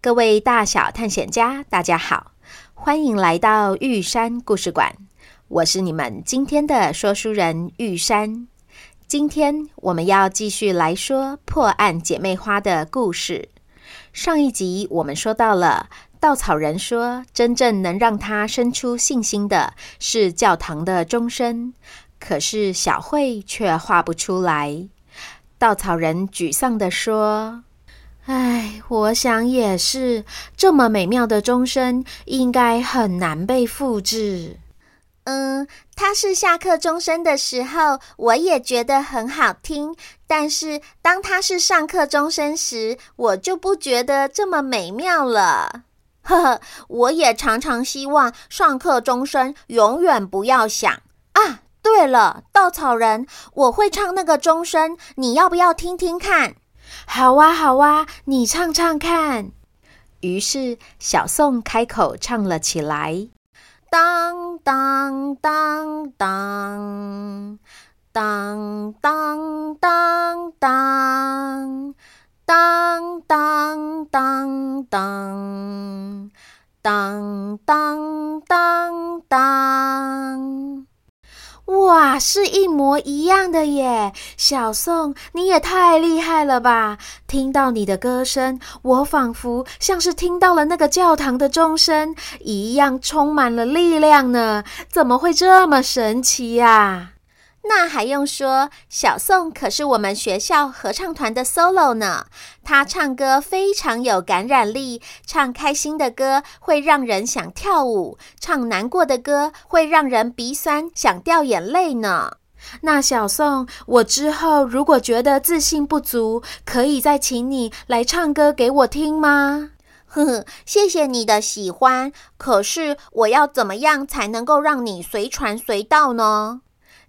各位大小探险家，大家好，欢迎来到玉山故事馆。我是你们今天的说书人玉山。今天我们要继续来说破案姐妹花的故事。上一集我们说到了稻草人说，真正能让他生出信心的是教堂的钟声，可是小慧却画不出来。稻草人沮丧地说。唉，我想也是，这么美妙的钟声应该很难被复制。嗯，它是下课钟声的时候，我也觉得很好听。但是当它是上课钟声时，我就不觉得这么美妙了。呵呵，我也常常希望上课钟声永远不要响啊。对了，稻草人，我会唱那个钟声，你要不要听听看？好哇，好哇，你唱唱看。于是小宋开口唱了起来：当当当当，当当当当，当当当当，当当当当。哇，是一模一样的耶！小宋，你也太厉害了吧！听到你的歌声，我仿佛像是听到了那个教堂的钟声一样，充满了力量呢。怎么会这么神奇呀？那还用说，小宋可是我们学校合唱团的 solo 呢。他唱歌非常有感染力，唱开心的歌会让人想跳舞，唱难过的歌会让人鼻酸想掉眼泪呢。那小宋，我之后如果觉得自信不足，可以再请你来唱歌给我听吗？呵呵，谢谢你的喜欢。可是我要怎么样才能够让你随传随到呢？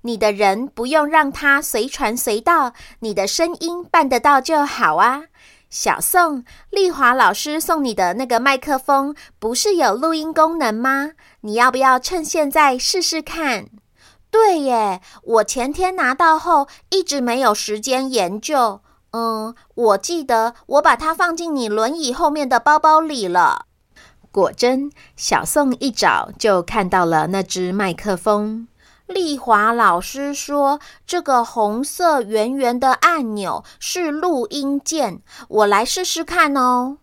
你的人不用让他随传随到，你的声音办得到就好啊。小宋，丽华老师送你的那个麦克风不是有录音功能吗？你要不要趁现在试试看？对耶，我前天拿到后一直没有时间研究。嗯，我记得我把它放进你轮椅后面的包包里了。果真，小宋一找就看到了那只麦克风。丽华老师说：“这个红色圆圆的按钮是录音键，我来试试看哦。”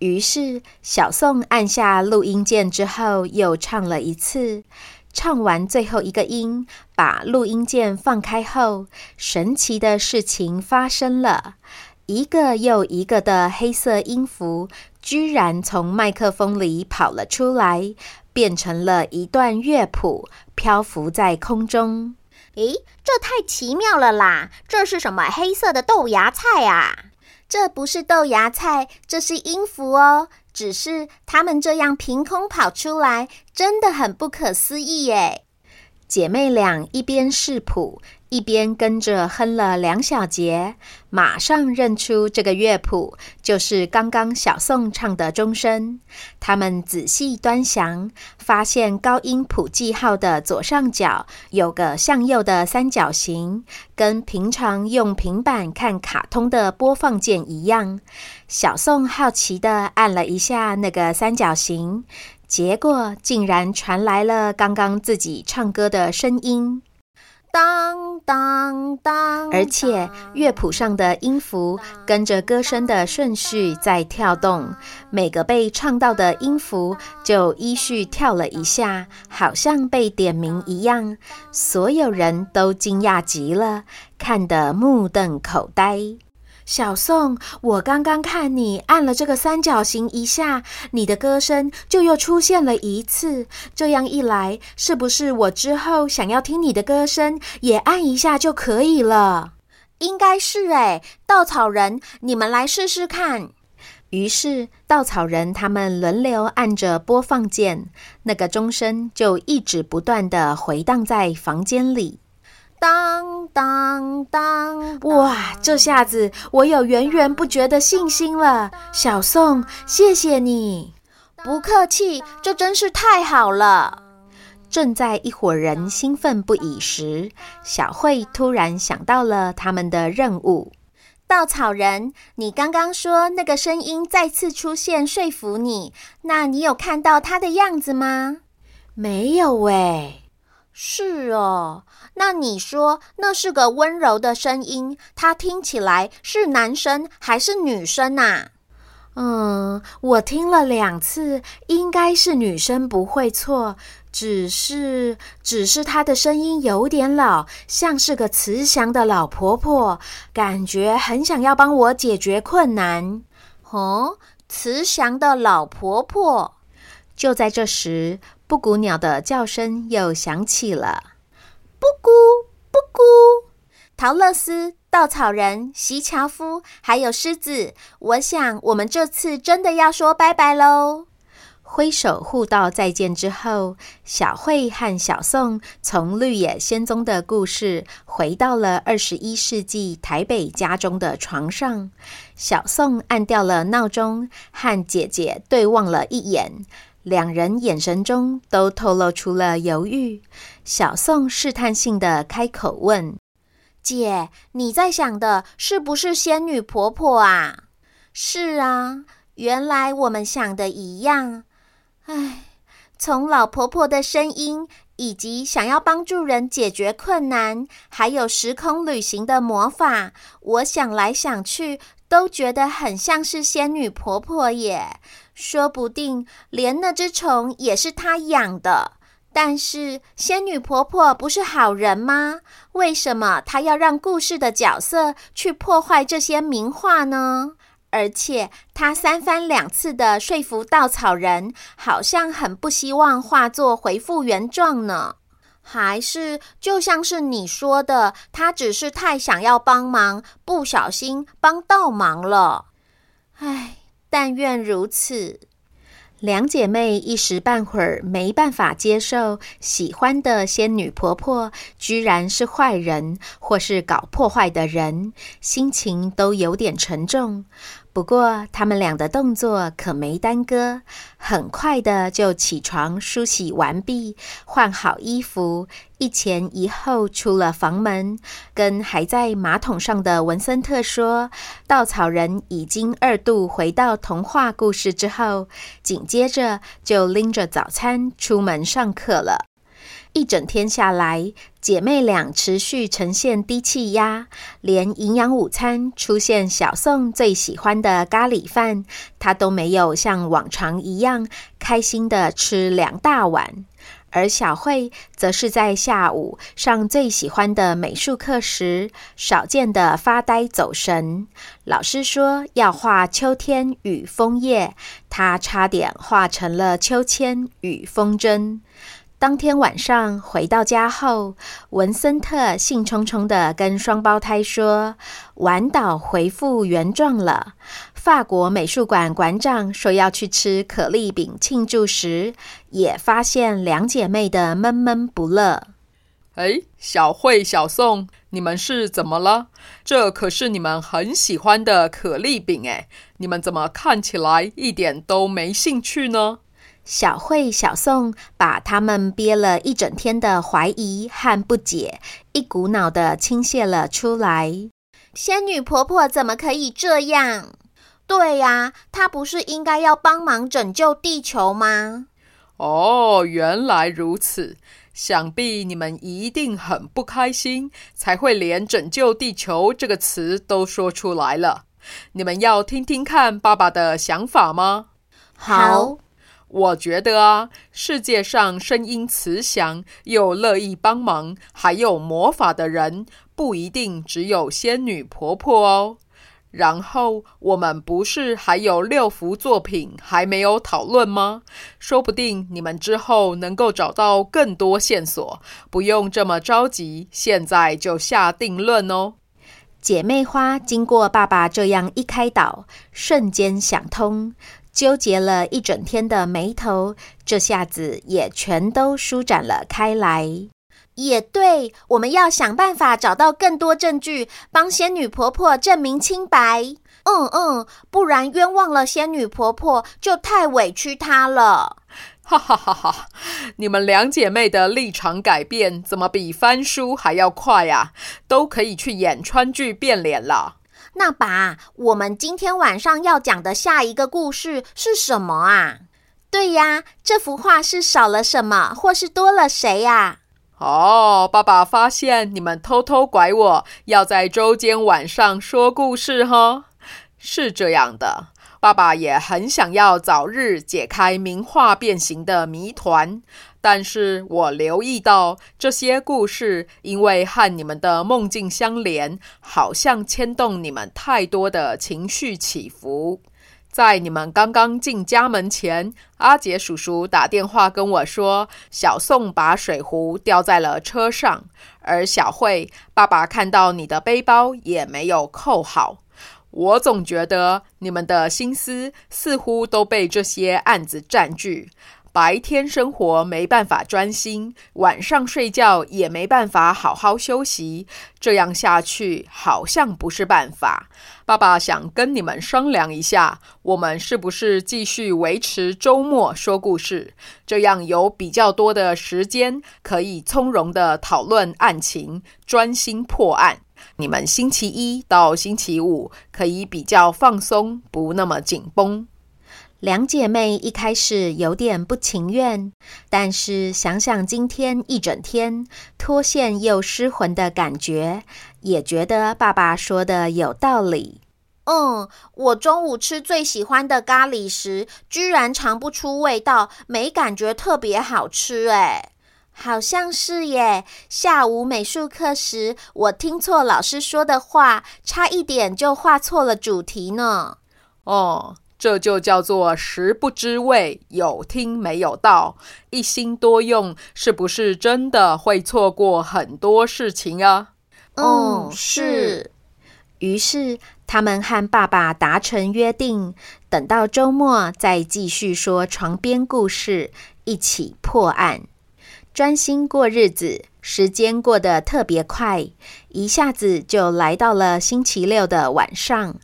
于是小宋按下录音键之后，又唱了一次。唱完最后一个音，把录音键放开后，神奇的事情发生了：一个又一个的黑色音符居然从麦克风里跑了出来。变成了一段乐谱，漂浮在空中。诶，这太奇妙了啦！这是什么黑色的豆芽菜啊？这不是豆芽菜，这是音符哦。只是它们这样凭空跑出来，真的很不可思议耶。姐妹俩一边视谱，一边跟着哼了两小节，马上认出这个乐谱就是刚刚小宋唱的钟声。他们仔细端详，发现高音谱记号的左上角有个向右的三角形，跟平常用平板看卡通的播放键一样。小宋好奇地按了一下那个三角形，结果竟然传来了刚刚自己唱歌的声音。当当当，而且乐谱上的音符跟着歌声的顺序在跳动，每个被唱到的音符就依序跳了一下，好像被点名一样。所有人都惊讶极了，看得目瞪口呆。小宋，我刚刚看你按了这个三角形一下，你的歌声就又出现了一次。这样一来，是不是我之后想要听你的歌声，也按一下就可以了？应该是诶，稻草人，你们来试试看。于是，稻草人他们轮流按着播放键，那个钟声就一直不断地回荡在房间里。当当当！哇，这下子我有源源不绝的信心了。小宋，谢谢你。不客气，这真是太好了。正在一伙人兴奋不已时，小慧突然想到了他们的任务。稻草人，你刚刚说那个声音再次出现，说服你，那你有看到他的样子吗？没有喂。是哦，那你说那是个温柔的声音，它听起来是男生还是女生啊？嗯，我听了两次，应该是女生不会错，只是只是她的声音有点老，像是个慈祥的老婆婆，感觉很想要帮我解决困难。哦，慈祥的老婆婆。就在这时，布谷鸟的叫声又响起了，布谷布谷。桃乐丝、稻草人、席乔夫，还有狮子，我想我们这次真的要说拜拜喽。挥手互道再见之后，小慧和小宋从绿野仙踪的故事回到了二十一世纪台北家中的床上。小宋按掉了闹钟，和姐姐对望了一眼。两人眼神中都透露出了犹豫。小宋试探性地开口问：“姐，你在想的是不是仙女婆婆啊？”“是啊，原来我们想的一样。”“唉，从老婆婆的声音，以及想要帮助人解决困难，还有时空旅行的魔法，我想来想去，都觉得很像是仙女婆婆耶。”说不定连那只虫也是她养的，但是仙女婆婆不是好人吗？为什么她要让故事的角色去破坏这些名画呢？而且她三番两次的说服稻草人，好像很不希望画作恢复原状呢。还是就像是你说的，她只是太想要帮忙，不小心帮倒忙了。唉。但愿如此。两姐妹一时半会儿没办法接受，喜欢的仙女婆婆居然是坏人，或是搞破坏的人，心情都有点沉重。不过，他们俩的动作可没耽搁，很快的就起床梳洗完毕，换好衣服，一前一后出了房门，跟还在马桶上的文森特说：“稻草人已经二度回到童话故事之后，紧接着就拎着早餐出门上课了。”一整天下来，姐妹俩持续呈现低气压，连营养午餐出现小宋最喜欢的咖喱饭，她都没有像往常一样开心的吃两大碗。而小慧则是在下午上最喜欢的美术课时，少见的发呆走神。老师说要画秋天与枫叶，她差点画成了秋千与风筝。当天晚上回到家后，文森特兴冲冲地跟双胞胎说：“丸岛恢复原状了。”法国美术馆馆长说要去吃可丽饼庆祝时，也发现两姐妹的闷闷不乐。哎，小慧、小宋，你们是怎么了？这可是你们很喜欢的可丽饼哎，你们怎么看起来一点都没兴趣呢？小慧、小宋把他们憋了一整天的怀疑和不解，一股脑的倾泻了出来。仙女婆婆怎么可以这样？对呀，她不是应该要帮忙拯救地球吗？哦，原来如此。想必你们一定很不开心，才会连“拯救地球”这个词都说出来了。你们要听听看爸爸的想法吗？好，我觉得啊，世界上声音慈祥又乐意帮忙，还有魔法的人，不一定只有仙女婆婆哦。然后我们不是还有六幅作品还没有讨论吗？说不定你们之后能够找到更多线索，不用这么着急，现在就下定论哦。姐妹花经过爸爸这样一开导，瞬间想通，纠结了一整天的眉头，这下子也全都舒展了开来。也对，我们要想办法找到更多证据，帮仙女婆婆证明清白。嗯嗯，不然冤枉了仙女婆婆，就太委屈她了。哈哈哈哈！你们两姐妹的立场改变，怎么比翻书还要快呀？都可以去演川剧变脸了。那爸，我们今天晚上要讲的下一个故事是什么啊？对呀，这幅画是少了什么，或是多了谁呀？哦，爸爸发现你们偷偷拐我，要在周间晚上说故事哈。是这样的，爸爸也很想要早日解开名画变形的谜团，但是我留意到这些故事因为和你们的梦境相连，好像牵动你们太多的情绪起伏。在你们刚刚进家门前，阿杰叔叔打电话跟我说，小宋把水壶掉在了车上，而小慧爸爸看到你的背包也没有扣好。我总觉得你们的心思似乎都被这些案子占据。白天生活没办法专心，晚上睡觉也没办法好好休息，这样下去好像不是办法。爸爸想跟你们商量一下，我们是不是继续维持周末说故事？这样有比较多的时间可以从容地讨论案情，专心破案。你们星期一到星期五可以比较放松，不那么紧绷。两姐妹一开始有点不情愿，但是想想今天一整天脱线又失魂的感觉，也觉得爸爸说的有道理。嗯，我中午吃最喜欢的咖喱时，居然尝不出味道，没感觉特别好吃。哎，好像是耶。下午美术课时，我听错老师说的话，差一点就画错了主题呢。哦。这就叫做食不知味，有听没有到，一心多用，是不是真的会错过很多事情啊？嗯，是。于是他们和爸爸达成约定，等到周末再继续说床边故事，一起破案，专心过日子。时间过得特别快，一下子就来到了星期六的晚上。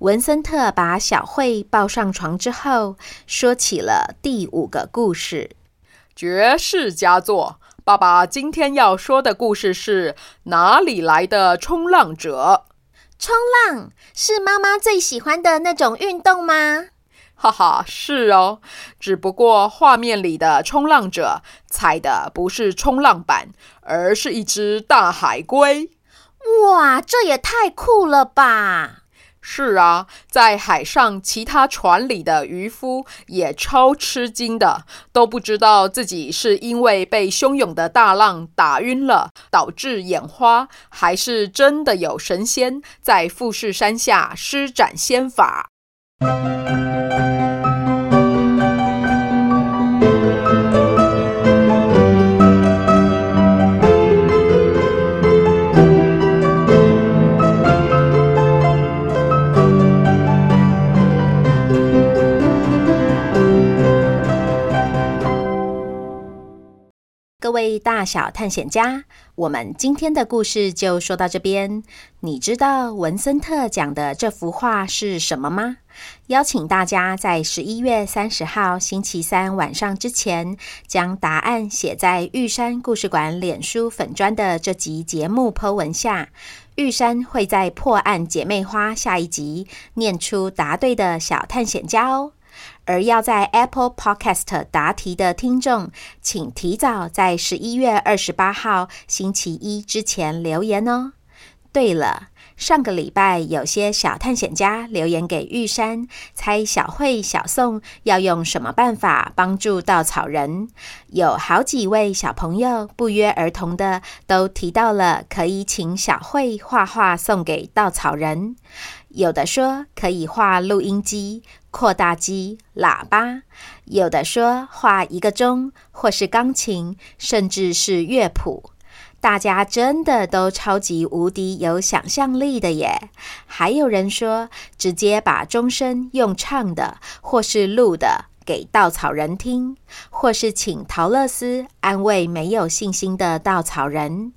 文森特把小慧抱上床之后，说起了第五个故事——绝世佳作。爸爸今天要说的故事是哪里来的冲浪者？冲浪是妈妈最喜欢的那种运动吗？哈哈，是哦。只不过画面里的冲浪者踩的不是冲浪板，而是一只大海龟。哇，这也太酷了吧！是啊，在海上，其他船里的渔夫也超吃惊的，都不知道自己是因为被汹涌的大浪打晕了，导致眼花，还是真的有神仙在富士山下施展仙法。大小探险家，我们今天的故事就说到这边。你知道文森特讲的这幅画是什么吗？邀请大家在十一月三十号星期三晚上之前，将答案写在玉山故事馆脸书粉砖的这集节目 po 文下。玉山会在破案姐妹花下一集念出答对的小探险家哦。而要在 Apple Podcast 答题的听众，请提早在十一月二十八号星期一之前留言哦。对了，上个礼拜有些小探险家留言给玉山，猜小慧、小宋要用什么办法帮助稻草人。有好几位小朋友不约而同的都提到了可以请小慧画画送给稻草人。有的说可以画录音机。扩大机、喇叭，有的说画一个钟，或是钢琴，甚至是乐谱。大家真的都超级无敌有想象力的耶！还有人说，直接把钟声用唱的，或是录的给稻草人听，或是请桃乐丝安慰没有信心的稻草人。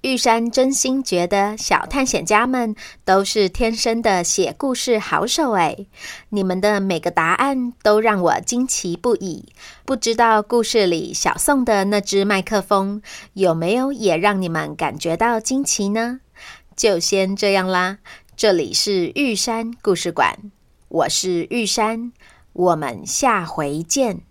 玉山真心觉得小探险家们都是天生的写故事好手诶，你们的每个答案都让我惊奇不已。不知道故事里小宋的那只麦克风有没有也让你们感觉到惊奇呢？就先这样啦，这里是玉山故事馆，我是玉山，我们下回见。